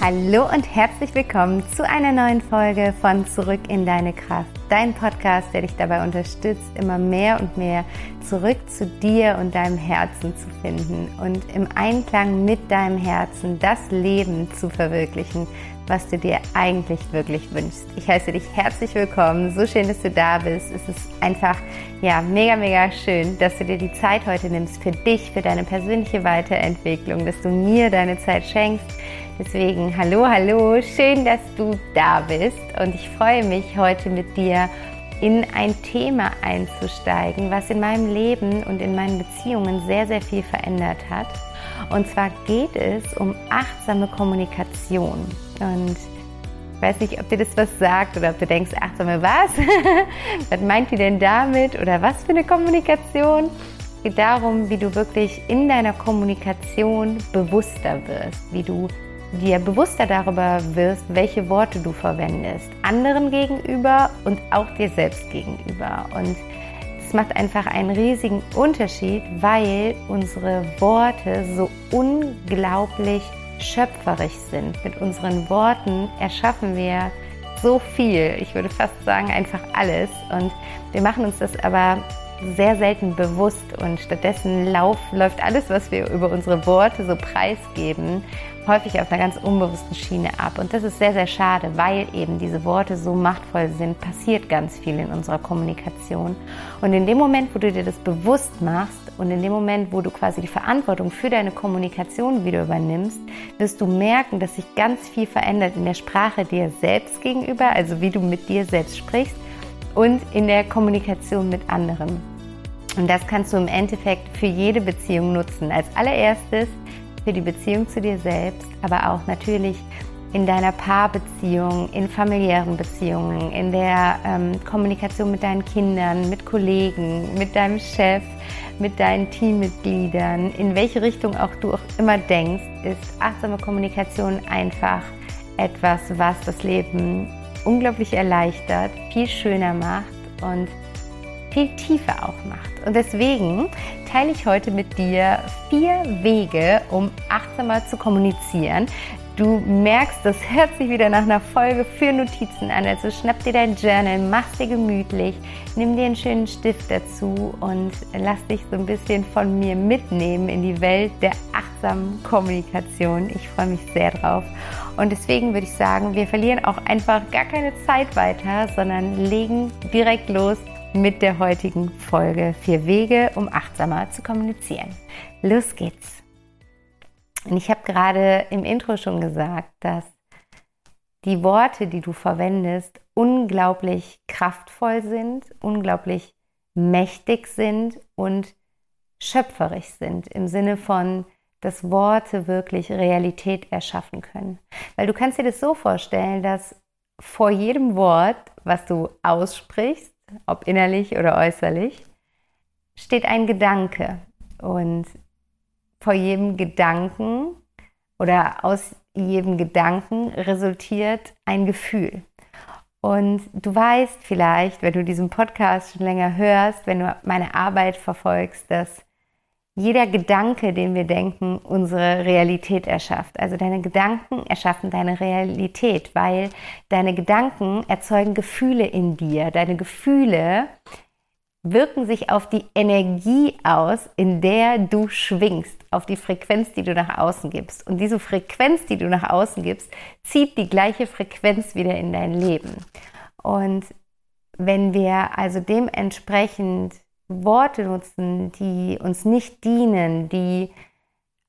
Hallo und herzlich willkommen zu einer neuen Folge von Zurück in deine Kraft. Dein Podcast, der dich dabei unterstützt, immer mehr und mehr zurück zu dir und deinem Herzen zu finden und im Einklang mit deinem Herzen das Leben zu verwirklichen, was du dir eigentlich wirklich wünschst. Ich heiße dich herzlich willkommen. So schön, dass du da bist. Es ist einfach, ja, mega, mega schön, dass du dir die Zeit heute nimmst für dich, für deine persönliche Weiterentwicklung, dass du mir deine Zeit schenkst Deswegen hallo, hallo, schön, dass du da bist und ich freue mich heute mit dir in ein Thema einzusteigen, was in meinem Leben und in meinen Beziehungen sehr, sehr viel verändert hat. Und zwar geht es um achtsame Kommunikation. Und ich weiß nicht, ob dir das was sagt oder ob du denkst, achtsame was? was meint ihr denn damit? Oder was für eine Kommunikation? Es geht darum, wie du wirklich in deiner Kommunikation bewusster wirst, wie du dir bewusster darüber wirst, welche Worte du verwendest, anderen gegenüber und auch dir selbst gegenüber. Und es macht einfach einen riesigen Unterschied, weil unsere Worte so unglaublich schöpferisch sind. Mit unseren Worten erschaffen wir so viel, ich würde fast sagen einfach alles. Und wir machen uns das aber sehr selten bewusst und stattdessen lauf, läuft alles, was wir über unsere Worte so preisgeben, häufig auf einer ganz unbewussten Schiene ab. Und das ist sehr, sehr schade, weil eben diese Worte so machtvoll sind, passiert ganz viel in unserer Kommunikation. Und in dem Moment, wo du dir das bewusst machst und in dem Moment, wo du quasi die Verantwortung für deine Kommunikation wieder übernimmst, wirst du merken, dass sich ganz viel verändert in der Sprache dir selbst gegenüber, also wie du mit dir selbst sprichst und in der Kommunikation mit anderen. Und das kannst du im Endeffekt für jede Beziehung nutzen. Als allererstes für die Beziehung zu dir selbst, aber auch natürlich in deiner Paarbeziehung, in familiären Beziehungen, in der ähm, Kommunikation mit deinen Kindern, mit Kollegen, mit deinem Chef, mit deinen Teammitgliedern, in welche Richtung auch du auch immer denkst, ist achtsame Kommunikation einfach etwas, was das Leben unglaublich erleichtert, viel schöner macht und viel tiefer auch macht. Und deswegen teile ich heute mit dir vier Wege, um achtsamer zu kommunizieren. Du merkst, das hört sich wieder nach einer Folge für Notizen an. Also schnapp dir dein Journal, mach dir gemütlich, nimm dir einen schönen Stift dazu und lass dich so ein bisschen von mir mitnehmen in die Welt der achtsamen Kommunikation. Ich freue mich sehr drauf. Und deswegen würde ich sagen, wir verlieren auch einfach gar keine Zeit weiter, sondern legen direkt los mit der heutigen Folge Vier Wege, um achtsamer zu kommunizieren. Los geht's! Und ich habe gerade im Intro schon gesagt, dass die Worte, die du verwendest, unglaublich kraftvoll sind, unglaublich mächtig sind und schöpferisch sind im Sinne von, dass Worte wirklich Realität erschaffen können. Weil du kannst dir das so vorstellen, dass vor jedem Wort, was du aussprichst, ob innerlich oder äußerlich, steht ein Gedanke. Und vor jedem Gedanken oder aus jedem Gedanken resultiert ein Gefühl. Und du weißt vielleicht, wenn du diesen Podcast schon länger hörst, wenn du meine Arbeit verfolgst, dass jeder Gedanke, den wir denken, unsere Realität erschafft. Also deine Gedanken erschaffen deine Realität, weil deine Gedanken erzeugen Gefühle in dir. Deine Gefühle wirken sich auf die Energie aus, in der du schwingst, auf die Frequenz, die du nach außen gibst. Und diese Frequenz, die du nach außen gibst, zieht die gleiche Frequenz wieder in dein Leben. Und wenn wir also dementsprechend Worte nutzen, die uns nicht dienen, die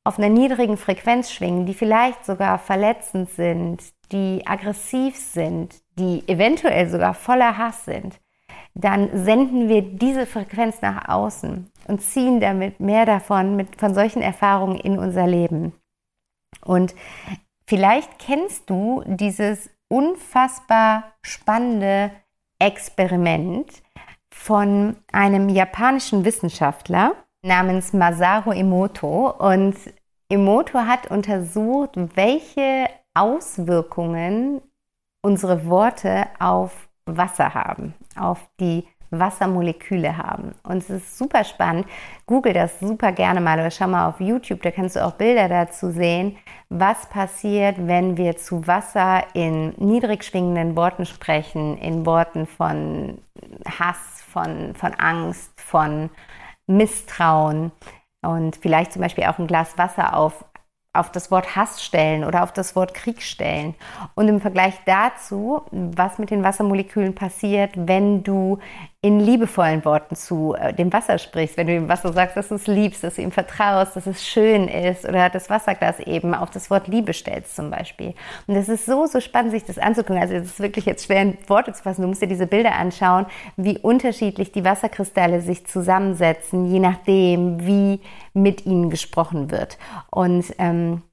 auf einer niedrigen Frequenz schwingen, die vielleicht sogar verletzend sind, die aggressiv sind, die eventuell sogar voller Hass sind, dann senden wir diese Frequenz nach außen und ziehen damit mehr davon, mit, von solchen Erfahrungen in unser Leben. Und vielleicht kennst du dieses unfassbar spannende Experiment, von einem japanischen Wissenschaftler namens Masaru Emoto. Und Emoto hat untersucht, welche Auswirkungen unsere Worte auf Wasser haben, auf die Wassermoleküle haben. Und es ist super spannend. Google das super gerne mal oder schau mal auf YouTube, da kannst du auch Bilder dazu sehen, was passiert, wenn wir zu Wasser in niedrig schwingenden Worten sprechen, in Worten von Hass, von, von Angst, von Misstrauen und vielleicht zum Beispiel auch ein Glas Wasser auf auf das Wort Hass stellen oder auf das Wort Krieg stellen. Und im Vergleich dazu, was mit den Wassermolekülen passiert, wenn du in liebevollen Worten zu äh, dem Wasser sprichst, wenn du dem Wasser sagst, dass du es liebst, dass du ihm vertraust, dass es schön ist oder das Wasserglas eben auf das Wort Liebe stellst zum Beispiel. Und das ist so, so spannend, sich das anzugucken. Also es ist wirklich jetzt schwer in Worte zu fassen. Du musst dir diese Bilder anschauen, wie unterschiedlich die Wasserkristalle sich zusammensetzen, je nachdem, wie mit ihnen gesprochen wird. Und ähm,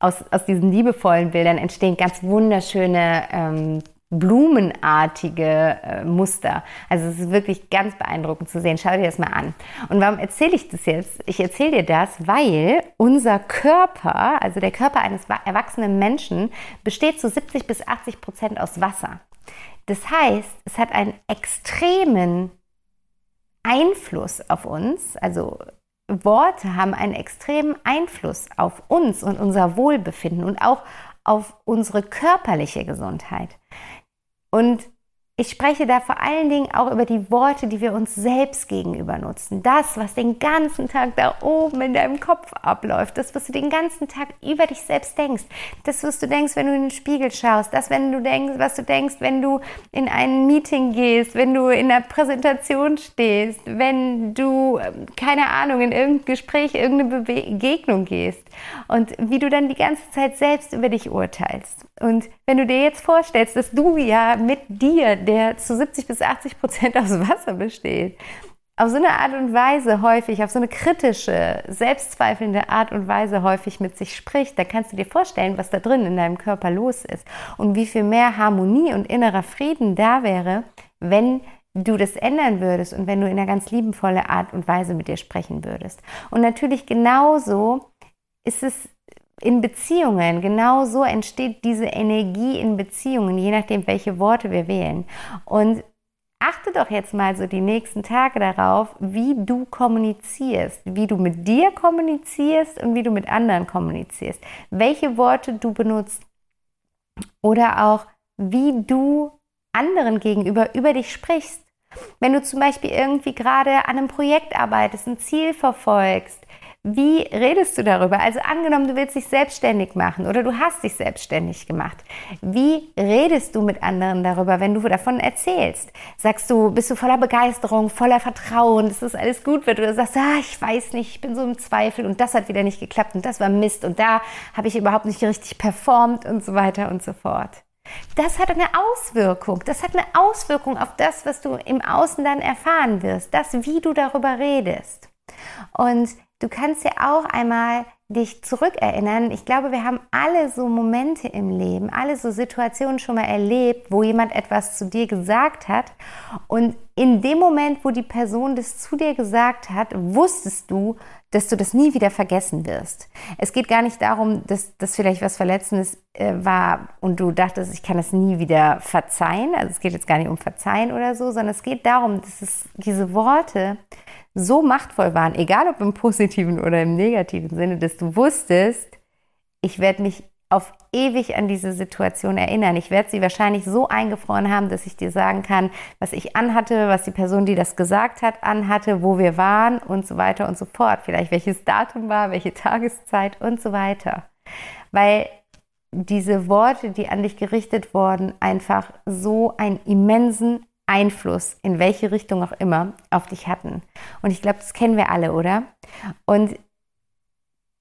aus, aus diesen liebevollen Bildern entstehen ganz wunderschöne ähm, blumenartige äh, Muster. Also es ist wirklich ganz beeindruckend zu sehen. Schau dir das mal an. Und warum erzähle ich das jetzt? Ich erzähle dir das, weil unser Körper, also der Körper eines erwachsenen Menschen, besteht zu 70 bis 80 Prozent aus Wasser. Das heißt, es hat einen extremen Einfluss auf uns, also Worte haben einen extremen Einfluss auf uns und unser Wohlbefinden und auch auf unsere körperliche Gesundheit. Und ich spreche da vor allen Dingen auch über die Worte, die wir uns selbst gegenüber nutzen. Das, was den ganzen Tag da oben in deinem Kopf abläuft. Das, was du den ganzen Tag über dich selbst denkst. Das, was du denkst, wenn du in den Spiegel schaust. Das, wenn du denkst, was du denkst, wenn du in ein Meeting gehst, wenn du in einer Präsentation stehst, wenn du, ähm, keine Ahnung, in irgendein Gespräch, irgendeine Begegnung gehst. Und wie du dann die ganze Zeit selbst über dich urteilst. Und wenn du dir jetzt vorstellst, dass du ja mit dir, der zu 70 bis 80 Prozent aus Wasser besteht, auf so eine Art und Weise häufig, auf so eine kritische, selbstzweifelnde Art und Weise häufig mit sich spricht, da kannst du dir vorstellen, was da drin in deinem Körper los ist und wie viel mehr Harmonie und innerer Frieden da wäre, wenn du das ändern würdest und wenn du in einer ganz liebenvolle Art und Weise mit dir sprechen würdest. Und natürlich genauso ist es in Beziehungen, genau so entsteht diese Energie in Beziehungen, je nachdem, welche Worte wir wählen. Und achte doch jetzt mal so die nächsten Tage darauf, wie du kommunizierst, wie du mit dir kommunizierst und wie du mit anderen kommunizierst, welche Worte du benutzt oder auch wie du anderen gegenüber über dich sprichst. Wenn du zum Beispiel irgendwie gerade an einem Projekt arbeitest, ein Ziel verfolgst, wie redest du darüber? Also angenommen, du willst dich selbstständig machen oder du hast dich selbstständig gemacht. Wie redest du mit anderen darüber, wenn du davon erzählst? Sagst du, bist du voller Begeisterung, voller Vertrauen, dass das alles gut wird? Oder sagst, ah, ich weiß nicht, ich bin so im Zweifel und das hat wieder nicht geklappt und das war Mist und da habe ich überhaupt nicht richtig performt und so weiter und so fort. Das hat eine Auswirkung. Das hat eine Auswirkung auf das, was du im Außen dann erfahren wirst. Das, wie du darüber redest. Und Du kannst ja auch einmal dich zurückerinnern. Ich glaube, wir haben alle so Momente im Leben, alle so Situationen schon mal erlebt, wo jemand etwas zu dir gesagt hat. Und in dem Moment, wo die Person das zu dir gesagt hat, wusstest du, dass du das nie wieder vergessen wirst. Es geht gar nicht darum, dass das vielleicht was Verletzendes äh, war und du dachtest, ich kann das nie wieder verzeihen. Also es geht jetzt gar nicht um Verzeihen oder so, sondern es geht darum, dass es diese Worte so machtvoll waren, egal ob im positiven oder im negativen Sinne, dass du wusstest, ich werde mich auf ewig an diese Situation erinnern. Ich werde sie wahrscheinlich so eingefroren haben, dass ich dir sagen kann, was ich anhatte, was die Person, die das gesagt hat, anhatte, wo wir waren und so weiter und so fort. Vielleicht welches Datum war, welche Tageszeit und so weiter. Weil diese Worte, die an dich gerichtet wurden, einfach so einen immensen Einfluss, in welche Richtung auch immer, auf dich hatten. Und ich glaube, das kennen wir alle, oder? Und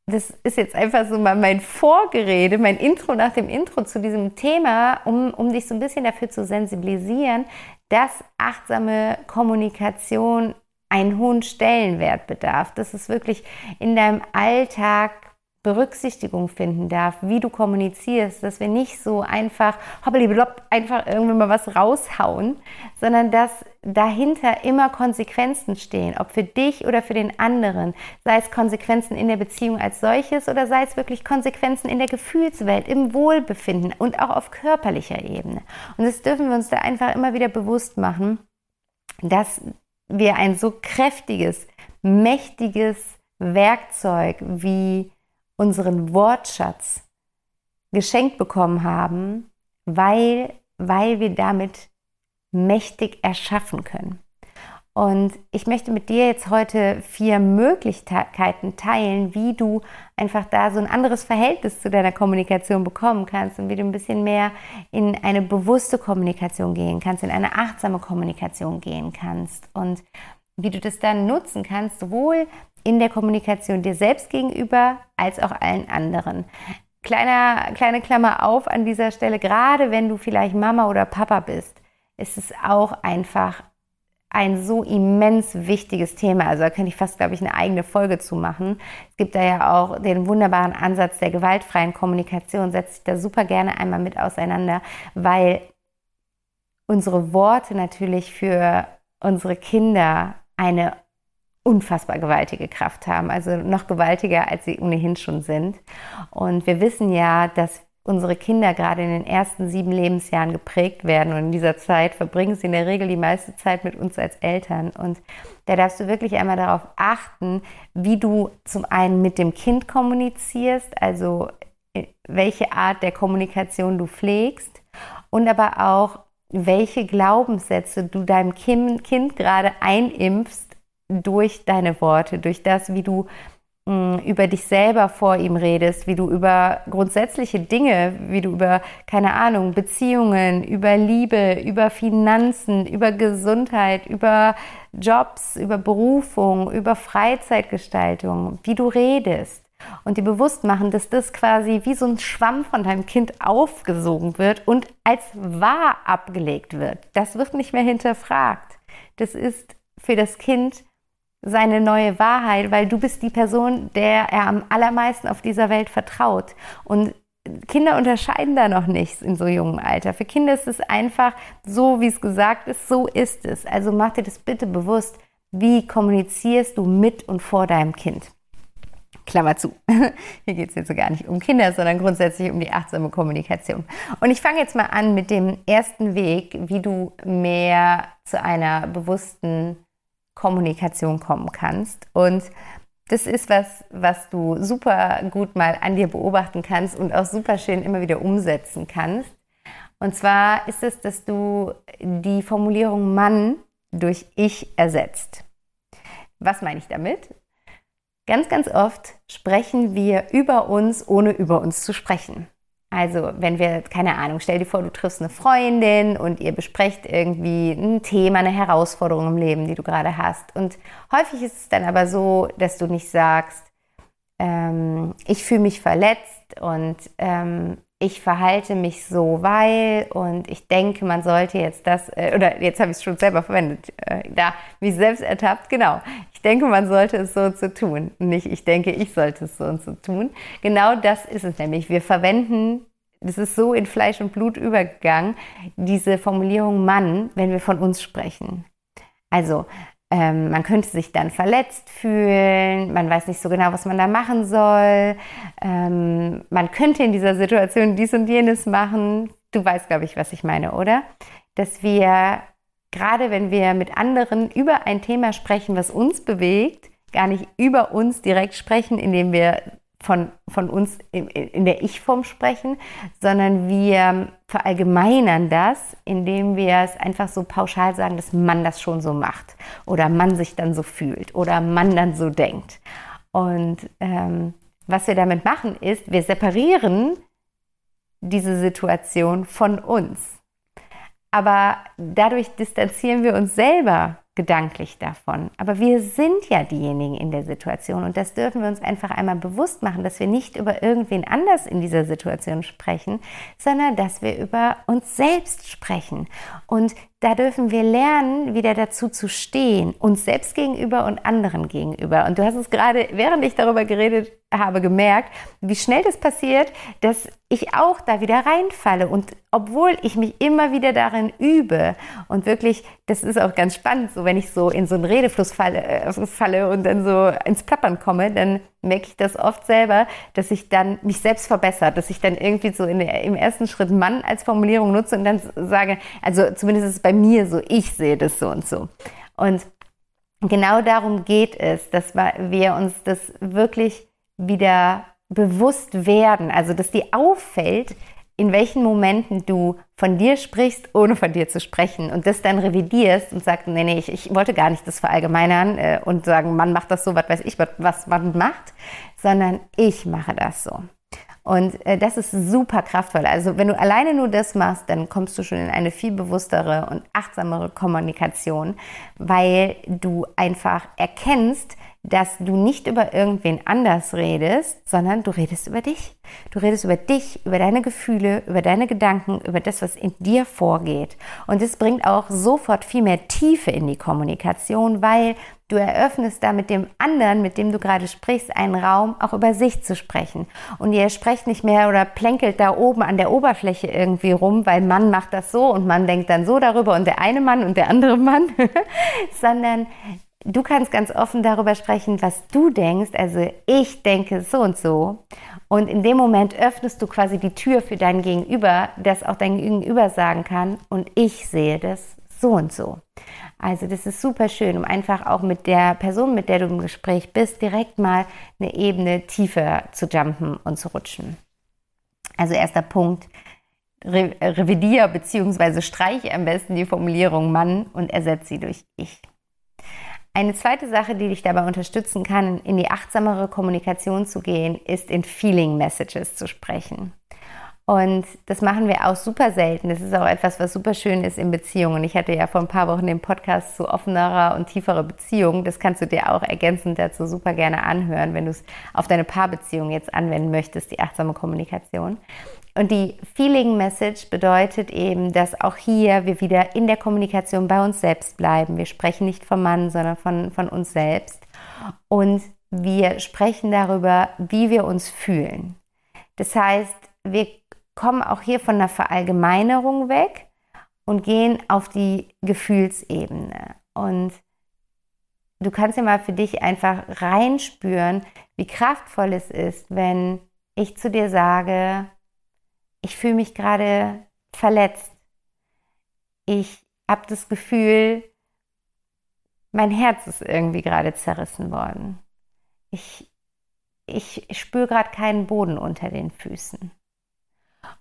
das ist jetzt einfach so mal mein Vorgerede, mein Intro nach dem Intro zu diesem Thema, um, um dich so ein bisschen dafür zu sensibilisieren, dass achtsame Kommunikation einen hohen Stellenwert bedarf, dass es wirklich in deinem Alltag Berücksichtigung finden darf, wie du kommunizierst, dass wir nicht so einfach hoppeliblopp einfach irgendwann mal was raushauen, sondern dass dahinter immer Konsequenzen stehen, ob für dich oder für den anderen, sei es Konsequenzen in der Beziehung als solches oder sei es wirklich Konsequenzen in der Gefühlswelt, im Wohlbefinden und auch auf körperlicher Ebene. Und das dürfen wir uns da einfach immer wieder bewusst machen dass wir ein so kräftiges, mächtiges Werkzeug wie unseren Wortschatz geschenkt bekommen haben, weil, weil wir damit mächtig erschaffen können. Und ich möchte mit dir jetzt heute vier Möglichkeiten teilen, wie du einfach da so ein anderes Verhältnis zu deiner Kommunikation bekommen kannst und wie du ein bisschen mehr in eine bewusste Kommunikation gehen kannst, in eine achtsame Kommunikation gehen kannst und wie du das dann nutzen kannst, sowohl in der Kommunikation dir selbst gegenüber als auch allen anderen. Kleiner, kleine Klammer auf an dieser Stelle, gerade wenn du vielleicht Mama oder Papa bist, ist es auch einfach ein so immens wichtiges Thema. Also da könnte ich fast, glaube ich, eine eigene Folge zu machen. Es gibt da ja auch den wunderbaren Ansatz der gewaltfreien Kommunikation. Setze ich da super gerne einmal mit auseinander, weil unsere Worte natürlich für unsere Kinder eine unfassbar gewaltige Kraft haben, also noch gewaltiger, als sie ohnehin schon sind. Und wir wissen ja, dass unsere Kinder gerade in den ersten sieben Lebensjahren geprägt werden und in dieser Zeit verbringen sie in der Regel die meiste Zeit mit uns als Eltern. Und da darfst du wirklich einmal darauf achten, wie du zum einen mit dem Kind kommunizierst, also äh, welche Art der Kommunikation du pflegst und aber auch, welche Glaubenssätze du deinem Kind, gerade einimpfst durch deine Worte, durch das, wie du über dich selber vor ihm redest, wie du über grundsätzliche Dinge, wie du über, keine Ahnung, Beziehungen, über Liebe, über Finanzen, über Gesundheit, über Jobs, über Berufung, über Freizeitgestaltung, wie du redest und dir bewusst machen, dass das quasi wie so ein Schwamm von deinem Kind aufgesogen wird und als wahr abgelegt wird. Das wird nicht mehr hinterfragt. Das ist für das Kind seine neue Wahrheit, weil du bist die Person, der er am allermeisten auf dieser Welt vertraut. Und Kinder unterscheiden da noch nichts in so jungem Alter. Für Kinder ist es einfach so, wie es gesagt ist, so ist es. Also mach dir das bitte bewusst. Wie kommunizierst du mit und vor deinem Kind? Klammer zu. Hier geht es jetzt so gar nicht um Kinder, sondern grundsätzlich um die achtsame Kommunikation. Und ich fange jetzt mal an mit dem ersten Weg, wie du mehr zu einer bewussten Kommunikation kommen kannst. Und das ist was, was du super gut mal an dir beobachten kannst und auch super schön immer wieder umsetzen kannst. Und zwar ist es, dass du die Formulierung Mann durch Ich ersetzt. Was meine ich damit? Ganz, ganz oft sprechen wir über uns, ohne über uns zu sprechen. Also, wenn wir, keine Ahnung, stell dir vor, du triffst eine Freundin und ihr besprecht irgendwie ein Thema, eine Herausforderung im Leben, die du gerade hast. Und häufig ist es dann aber so, dass du nicht sagst, ähm, ich fühle mich verletzt und ähm, ich verhalte mich so, weil und ich denke, man sollte jetzt das, äh, oder jetzt habe ich es schon selber verwendet, äh, da mich selbst ertappt, genau. Ich denke, man sollte es so und so tun. Nicht, ich denke, ich sollte es so und so tun. Genau das ist es nämlich. Wir verwenden, das ist so in Fleisch und Blut übergegangen, diese Formulierung Mann, wenn wir von uns sprechen. Also, ähm, man könnte sich dann verletzt fühlen, man weiß nicht so genau, was man da machen soll. Ähm, man könnte in dieser Situation dies und jenes machen. Du weißt, glaube ich, was ich meine, oder? Dass wir, gerade wenn wir mit anderen über ein Thema sprechen, was uns bewegt, gar nicht über uns direkt sprechen, indem wir von, von uns in, in der Ich-Form sprechen, sondern wir verallgemeinern das, indem wir es einfach so pauschal sagen, dass man das schon so macht oder man sich dann so fühlt oder man dann so denkt. Und ähm, was wir damit machen, ist, wir separieren diese Situation von uns. Aber dadurch distanzieren wir uns selber gedanklich davon. Aber wir sind ja diejenigen in der Situation und das dürfen wir uns einfach einmal bewusst machen, dass wir nicht über irgendwen anders in dieser Situation sprechen, sondern dass wir über uns selbst sprechen. Und da dürfen wir lernen, wieder dazu zu stehen, uns selbst gegenüber und anderen gegenüber. Und du hast es gerade, während ich darüber geredet habe, gemerkt, wie schnell das passiert, dass ich auch da wieder reinfalle. Und obwohl ich mich immer wieder darin übe und wirklich, das ist auch ganz spannend, so wenn ich so in so einen Redefluss falle, äh, falle und dann so ins Plappern komme, dann merke ich das oft selber, dass ich dann mich selbst verbessert, dass ich dann irgendwie so der, im ersten Schritt Mann als Formulierung nutze und dann sage, also zumindest ist es bei mir so, ich sehe das so und so. Und genau darum geht es, dass wir uns das wirklich wieder bewusst werden, also dass dir auffällt, in welchen Momenten du von dir sprichst, ohne von dir zu sprechen und das dann revidierst und sagst, nee, nee, ich, ich wollte gar nicht das verallgemeinern äh, und sagen, man macht das so, was weiß ich, was, man macht, sondern ich mache das so. Und äh, das ist super kraftvoll. Also wenn du alleine nur das machst, dann kommst du schon in eine viel bewusstere und achtsamere Kommunikation, weil du einfach erkennst, dass du nicht über irgendwen anders redest, sondern du redest über dich. Du redest über dich, über deine Gefühle, über deine Gedanken, über das, was in dir vorgeht. Und es bringt auch sofort viel mehr Tiefe in die Kommunikation, weil du eröffnest da mit dem anderen, mit dem du gerade sprichst, einen Raum, auch über sich zu sprechen. Und ihr sprecht nicht mehr oder plänkelt da oben an der Oberfläche irgendwie rum, weil Mann macht das so und man denkt dann so darüber und der eine Mann und der andere Mann, sondern du kannst ganz offen darüber sprechen, was du denkst. Also ich denke so und so. Und in dem Moment öffnest du quasi die Tür für dein Gegenüber, dass auch dein Gegenüber sagen kann, und ich sehe das so und so. Also das ist super schön, um einfach auch mit der Person, mit der du im Gespräch bist, direkt mal eine Ebene tiefer zu jumpen und zu rutschen. Also erster Punkt, revidier bzw. streiche am besten die Formulierung Mann und ersetze sie durch ich. Eine zweite Sache, die dich dabei unterstützen kann, in die achtsamere Kommunikation zu gehen, ist in Feeling Messages zu sprechen. Und das machen wir auch super selten. Das ist auch etwas, was super schön ist in Beziehungen. Ich hatte ja vor ein paar Wochen den Podcast zu offenerer und tieferer Beziehung. Das kannst du dir auch ergänzend dazu super gerne anhören, wenn du es auf deine Paarbeziehung jetzt anwenden möchtest, die achtsame Kommunikation. Und die Feeling Message bedeutet eben, dass auch hier wir wieder in der Kommunikation bei uns selbst bleiben. Wir sprechen nicht vom Mann, sondern von, von uns selbst. Und wir sprechen darüber, wie wir uns fühlen. Das heißt, wir kommen auch hier von der Verallgemeinerung weg und gehen auf die Gefühlsebene. Und du kannst ja mal für dich einfach reinspüren, wie kraftvoll es ist, wenn ich zu dir sage, ich fühle mich gerade verletzt. Ich habe das Gefühl, mein Herz ist irgendwie gerade zerrissen worden. Ich, ich spüre gerade keinen Boden unter den Füßen.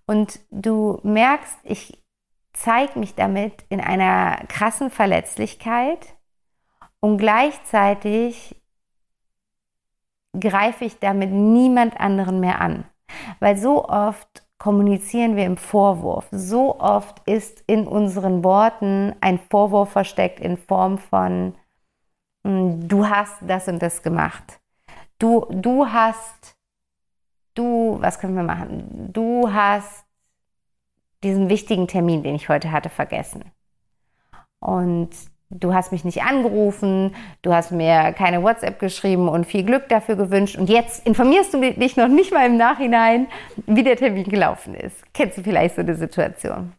Und du merkst, ich zeige mich damit in einer krassen Verletzlichkeit und gleichzeitig greife ich damit niemand anderen mehr an. Weil so oft kommunizieren wir im Vorwurf. So oft ist in unseren Worten ein Vorwurf versteckt in Form von, hm, du hast das und das gemacht. Du, du hast, du, was können wir machen? Du hast diesen wichtigen Termin, den ich heute hatte, vergessen. Und du hast mich nicht angerufen, du hast mir keine WhatsApp geschrieben und viel Glück dafür gewünscht und jetzt informierst du dich noch nicht mal im Nachhinein, wie der Termin gelaufen ist. Kennst du vielleicht so eine Situation?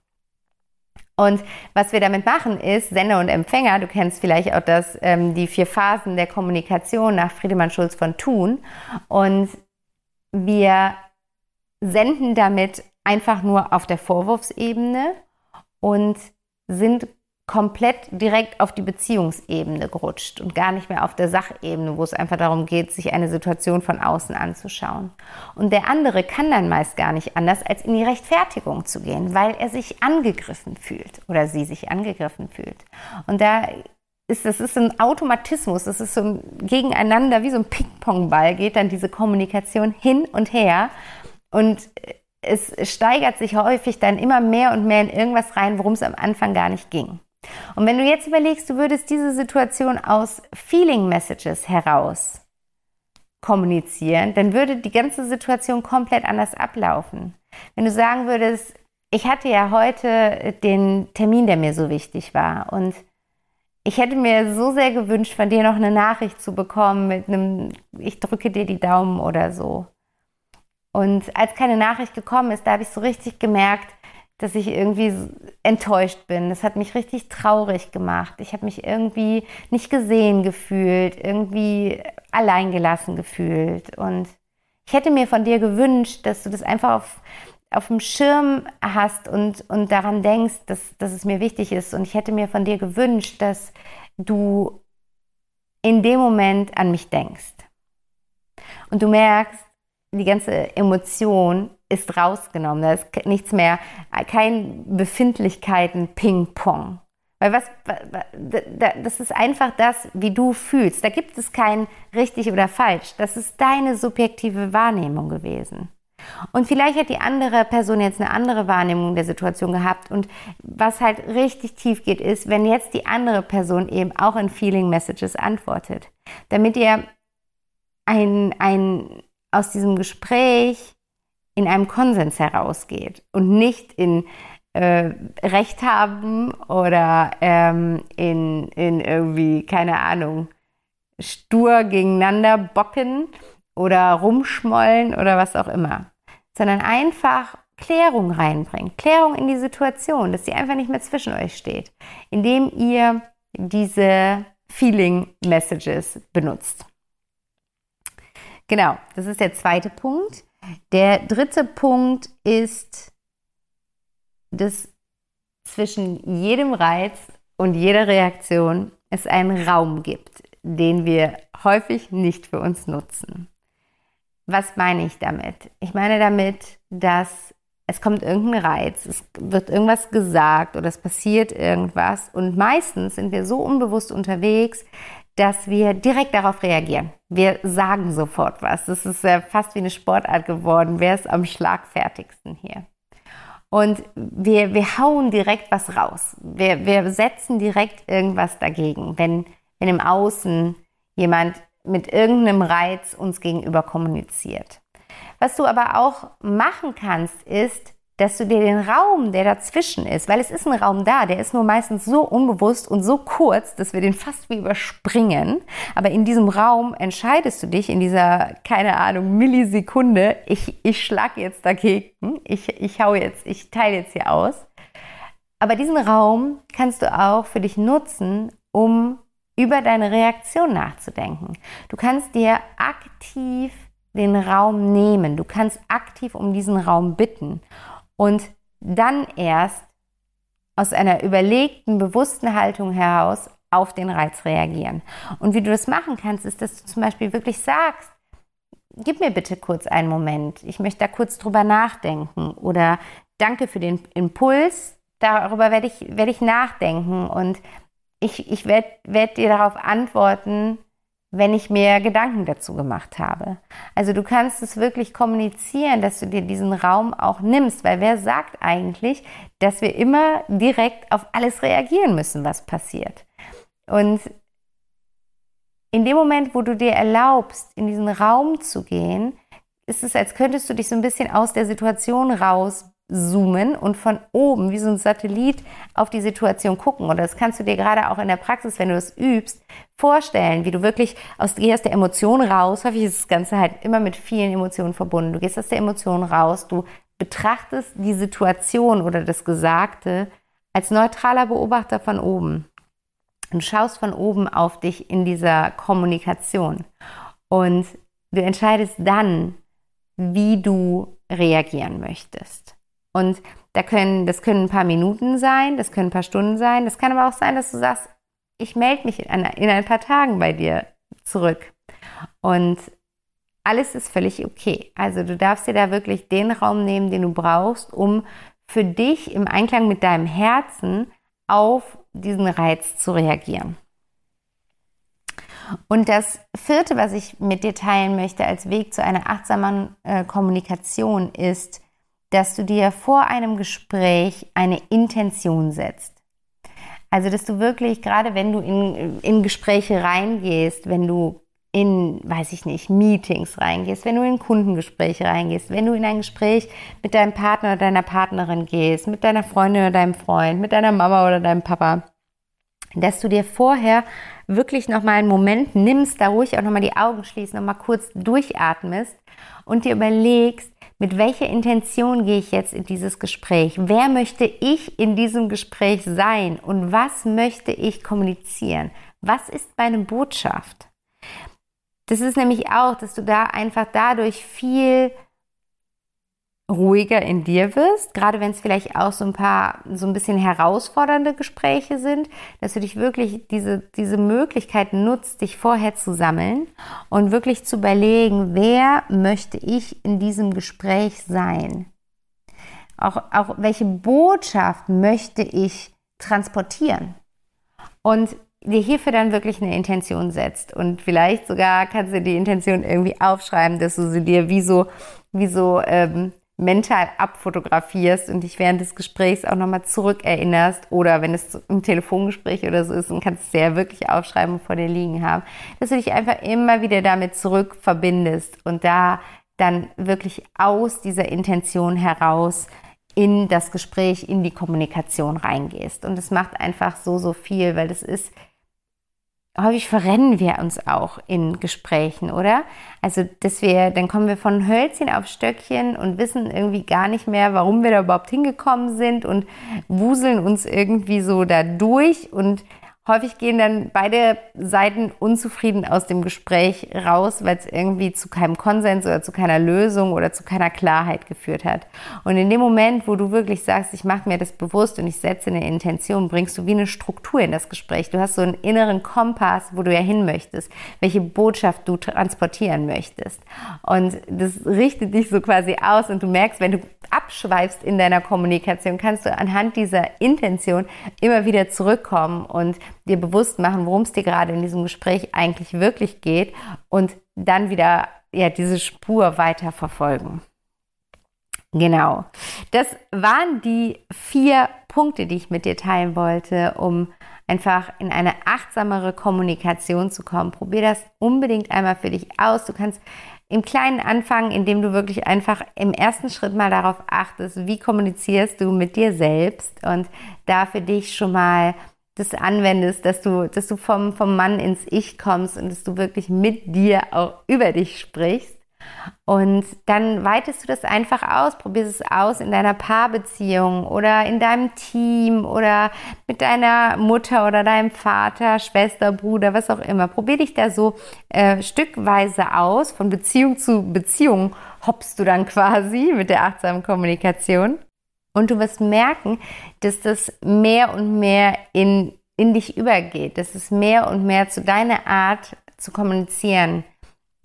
Und was wir damit machen ist, Sender und Empfänger, du kennst vielleicht auch das, ähm, die vier Phasen der Kommunikation nach Friedemann Schulz von Thun. Und wir senden damit einfach nur auf der Vorwurfsebene und sind komplett direkt auf die Beziehungsebene gerutscht und gar nicht mehr auf der Sachebene, wo es einfach darum geht, sich eine Situation von außen anzuschauen. Und der andere kann dann meist gar nicht anders, als in die Rechtfertigung zu gehen, weil er sich angegriffen fühlt oder sie sich angegriffen fühlt. Und da ist, das ist ein Automatismus, das ist so ein Gegeneinander, wie so ein Ping-Pong-Ball geht dann diese Kommunikation hin und her und es steigert sich häufig dann immer mehr und mehr in irgendwas rein, worum es am Anfang gar nicht ging. Und wenn du jetzt überlegst, du würdest diese Situation aus Feeling Messages heraus kommunizieren, dann würde die ganze Situation komplett anders ablaufen. Wenn du sagen würdest, ich hatte ja heute den Termin, der mir so wichtig war und ich hätte mir so sehr gewünscht, von dir noch eine Nachricht zu bekommen mit einem, ich drücke dir die Daumen oder so. Und als keine Nachricht gekommen ist, da habe ich so richtig gemerkt, dass ich irgendwie enttäuscht bin. Das hat mich richtig traurig gemacht. Ich habe mich irgendwie nicht gesehen gefühlt, irgendwie alleingelassen gefühlt. Und ich hätte mir von dir gewünscht, dass du das einfach auf, auf dem Schirm hast und, und daran denkst, dass, dass es mir wichtig ist. Und ich hätte mir von dir gewünscht, dass du in dem Moment an mich denkst. Und du merkst, die ganze Emotion ist rausgenommen. Da ist nichts mehr, kein Befindlichkeiten Ping-Pong. Weil was, das ist einfach das, wie du fühlst. Da gibt es kein richtig oder falsch. Das ist deine subjektive Wahrnehmung gewesen. Und vielleicht hat die andere Person jetzt eine andere Wahrnehmung der Situation gehabt. Und was halt richtig tief geht, ist, wenn jetzt die andere Person eben auch in Feeling Messages antwortet. Damit ihr ein, ein, aus diesem Gespräch in einem Konsens herausgeht und nicht in äh, Recht haben oder ähm, in, in irgendwie, keine Ahnung, stur gegeneinander bocken oder rumschmollen oder was auch immer, sondern einfach Klärung reinbringen, Klärung in die Situation, dass sie einfach nicht mehr zwischen euch steht, indem ihr diese Feeling Messages benutzt. Genau, das ist der zweite Punkt. Der dritte Punkt ist, dass zwischen jedem Reiz und jeder Reaktion es einen Raum gibt, den wir häufig nicht für uns nutzen. Was meine ich damit? Ich meine damit, dass es kommt irgendein Reiz, es wird irgendwas gesagt oder es passiert irgendwas und meistens sind wir so unbewusst unterwegs, dass wir direkt darauf reagieren. Wir sagen sofort was. Das ist ja fast wie eine Sportart geworden. Wer ist am schlagfertigsten hier? Und wir, wir hauen direkt was raus. Wir, wir setzen direkt irgendwas dagegen, wenn, wenn im Außen jemand mit irgendeinem Reiz uns gegenüber kommuniziert. Was du aber auch machen kannst, ist, dass du dir den Raum, der dazwischen ist, weil es ist ein Raum da, der ist nur meistens so unbewusst und so kurz, dass wir den fast wie überspringen. Aber in diesem Raum entscheidest du dich in dieser, keine Ahnung, Millisekunde, ich, ich schlag jetzt dagegen, ich, ich hau jetzt, ich teile jetzt hier aus. Aber diesen Raum kannst du auch für dich nutzen, um über deine Reaktion nachzudenken. Du kannst dir aktiv den Raum nehmen. Du kannst aktiv um diesen Raum bitten und dann erst aus einer überlegten, bewussten Haltung heraus auf den Reiz reagieren. Und wie du das machen kannst, ist, dass du zum Beispiel wirklich sagst, gib mir bitte kurz einen Moment, ich möchte da kurz drüber nachdenken. Oder danke für den Impuls, darüber werde ich, werde ich nachdenken. Und ich, ich werde werd dir darauf antworten, wenn ich mir Gedanken dazu gemacht habe. Also du kannst es wirklich kommunizieren, dass du dir diesen Raum auch nimmst, weil wer sagt eigentlich, dass wir immer direkt auf alles reagieren müssen, was passiert? Und in dem Moment, wo du dir erlaubst, in diesen Raum zu gehen, ist es, als könntest du dich so ein bisschen aus der Situation raus zoomen und von oben wie so ein Satellit auf die Situation gucken. Oder das kannst du dir gerade auch in der Praxis, wenn du es übst, vorstellen, wie du wirklich aus, gehst der Emotion raus. Häufig ist das Ganze halt immer mit vielen Emotionen verbunden. Du gehst aus der Emotion raus, du betrachtest die Situation oder das Gesagte als neutraler Beobachter von oben und schaust von oben auf dich in dieser Kommunikation. Und du entscheidest dann, wie du reagieren möchtest. Und da können, das können ein paar Minuten sein, das können ein paar Stunden sein, das kann aber auch sein, dass du sagst, ich melde mich in, in ein paar Tagen bei dir zurück. Und alles ist völlig okay. Also du darfst dir da wirklich den Raum nehmen, den du brauchst, um für dich im Einklang mit deinem Herzen auf diesen Reiz zu reagieren. Und das vierte, was ich mit dir teilen möchte als Weg zu einer achtsamen äh, Kommunikation, ist, dass du dir vor einem Gespräch eine Intention setzt. Also, dass du wirklich, gerade wenn du in, in Gespräche reingehst, wenn du in, weiß ich nicht, Meetings reingehst, wenn du in Kundengespräche reingehst, wenn du in ein Gespräch mit deinem Partner oder deiner Partnerin gehst, mit deiner Freundin oder deinem Freund, mit deiner Mama oder deinem Papa, dass du dir vorher wirklich nochmal einen Moment nimmst, da ruhig auch nochmal die Augen schließt, nochmal kurz durchatmest und dir überlegst, mit welcher Intention gehe ich jetzt in dieses Gespräch? Wer möchte ich in diesem Gespräch sein? Und was möchte ich kommunizieren? Was ist meine Botschaft? Das ist nämlich auch, dass du da einfach dadurch viel ruhiger in dir wirst, gerade wenn es vielleicht auch so ein paar so ein bisschen herausfordernde Gespräche sind, dass du dich wirklich diese, diese Möglichkeit nutzt, dich vorher zu sammeln und wirklich zu überlegen, wer möchte ich in diesem Gespräch sein? Auch, auch welche Botschaft möchte ich transportieren? Und dir hierfür dann wirklich eine Intention setzt. Und vielleicht sogar kannst du die Intention irgendwie aufschreiben, dass du sie dir wie so, wie so ähm, mental abfotografierst und dich während des Gesprächs auch nochmal zurückerinnerst oder wenn es im Telefongespräch oder so ist und kannst es ja wirklich aufschreiben und vor dir liegen haben, dass du dich einfach immer wieder damit zurück verbindest und da dann wirklich aus dieser Intention heraus in das Gespräch, in die Kommunikation reingehst. Und es macht einfach so, so viel, weil das ist häufig verrennen wir uns auch in Gesprächen, oder? Also, dass wir, dann kommen wir von Hölzchen auf Stöckchen und wissen irgendwie gar nicht mehr, warum wir da überhaupt hingekommen sind und wuseln uns irgendwie so da durch und Häufig gehen dann beide Seiten unzufrieden aus dem Gespräch raus, weil es irgendwie zu keinem Konsens oder zu keiner Lösung oder zu keiner Klarheit geführt hat. Und in dem Moment, wo du wirklich sagst, ich mache mir das bewusst und ich setze eine Intention, bringst du wie eine Struktur in das Gespräch. Du hast so einen inneren Kompass, wo du ja hin möchtest, welche Botschaft du transportieren möchtest. Und das richtet dich so quasi aus und du merkst, wenn du abschweifst in deiner Kommunikation, kannst du anhand dieser Intention immer wieder zurückkommen und dir bewusst machen, worum es dir gerade in diesem Gespräch eigentlich wirklich geht und dann wieder ja, diese Spur weiter verfolgen. Genau. Das waren die vier Punkte, die ich mit dir teilen wollte, um einfach in eine achtsamere Kommunikation zu kommen. Probier das unbedingt einmal für dich aus. Du kannst im Kleinen anfangen, indem du wirklich einfach im ersten Schritt mal darauf achtest, wie kommunizierst du mit dir selbst und da für dich schon mal das anwendest, dass du, dass du vom, vom Mann ins Ich kommst und dass du wirklich mit dir auch über dich sprichst. Und dann weitest du das einfach aus, probierst es aus in deiner Paarbeziehung oder in deinem Team oder mit deiner Mutter oder deinem Vater, Schwester, Bruder, was auch immer. Probier dich da so äh, stückweise aus, von Beziehung zu Beziehung hoppst du dann quasi mit der achtsamen Kommunikation. Und du wirst merken, dass das mehr und mehr in, in dich übergeht, dass es mehr und mehr zu deiner Art zu kommunizieren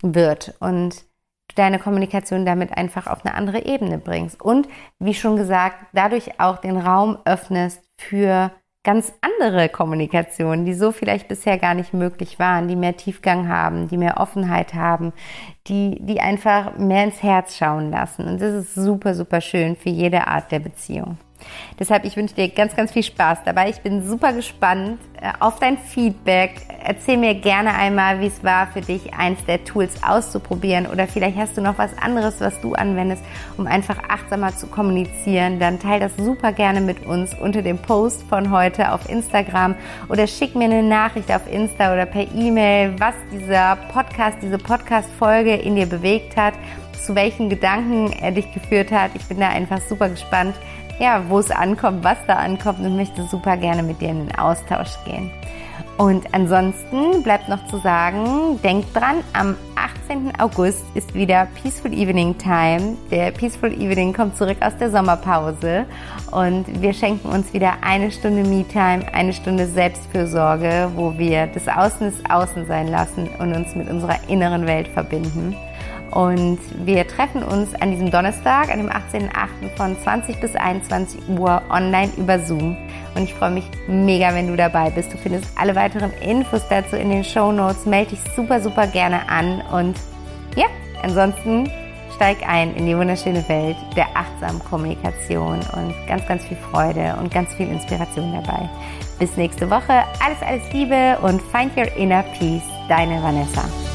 wird und du deine Kommunikation damit einfach auf eine andere Ebene bringst. Und wie schon gesagt, dadurch auch den Raum öffnest für ganz andere Kommunikationen, die so vielleicht bisher gar nicht möglich waren, die mehr Tiefgang haben, die mehr Offenheit haben, die, die einfach mehr ins Herz schauen lassen. Und das ist super, super schön für jede Art der Beziehung. Deshalb, ich wünsche dir ganz, ganz viel Spaß dabei. Ich bin super gespannt äh, auf dein Feedback. Erzähl mir gerne einmal, wie es war für dich, eins der Tools auszuprobieren. Oder vielleicht hast du noch was anderes, was du anwendest, um einfach achtsamer zu kommunizieren. Dann teil das super gerne mit uns unter dem Post von heute auf Instagram oder schick mir eine Nachricht auf Insta oder per E-Mail, was dieser Podcast, diese Podcast-Folge in dir bewegt hat, zu welchen Gedanken er dich geführt hat. Ich bin da einfach super gespannt ja, wo es ankommt, was da ankommt und möchte super gerne mit dir in den Austausch gehen. Und ansonsten bleibt noch zu sagen, denkt dran, am 18. August ist wieder Peaceful Evening Time. Der Peaceful Evening kommt zurück aus der Sommerpause und wir schenken uns wieder eine Stunde Me-Time, eine Stunde Selbstfürsorge, wo wir das Außen des Außen sein lassen und uns mit unserer inneren Welt verbinden. Und wir treffen uns an diesem Donnerstag, an dem 18.08. von 20 bis 21 Uhr online über Zoom. Und ich freue mich mega, wenn du dabei bist. Du findest alle weiteren Infos dazu in den Show Notes. Melde dich super, super gerne an. Und ja, ansonsten steig ein in die wunderschöne Welt der achtsamen Kommunikation und ganz, ganz viel Freude und ganz viel Inspiration dabei. Bis nächste Woche. Alles, alles Liebe und find your inner peace. Deine Vanessa.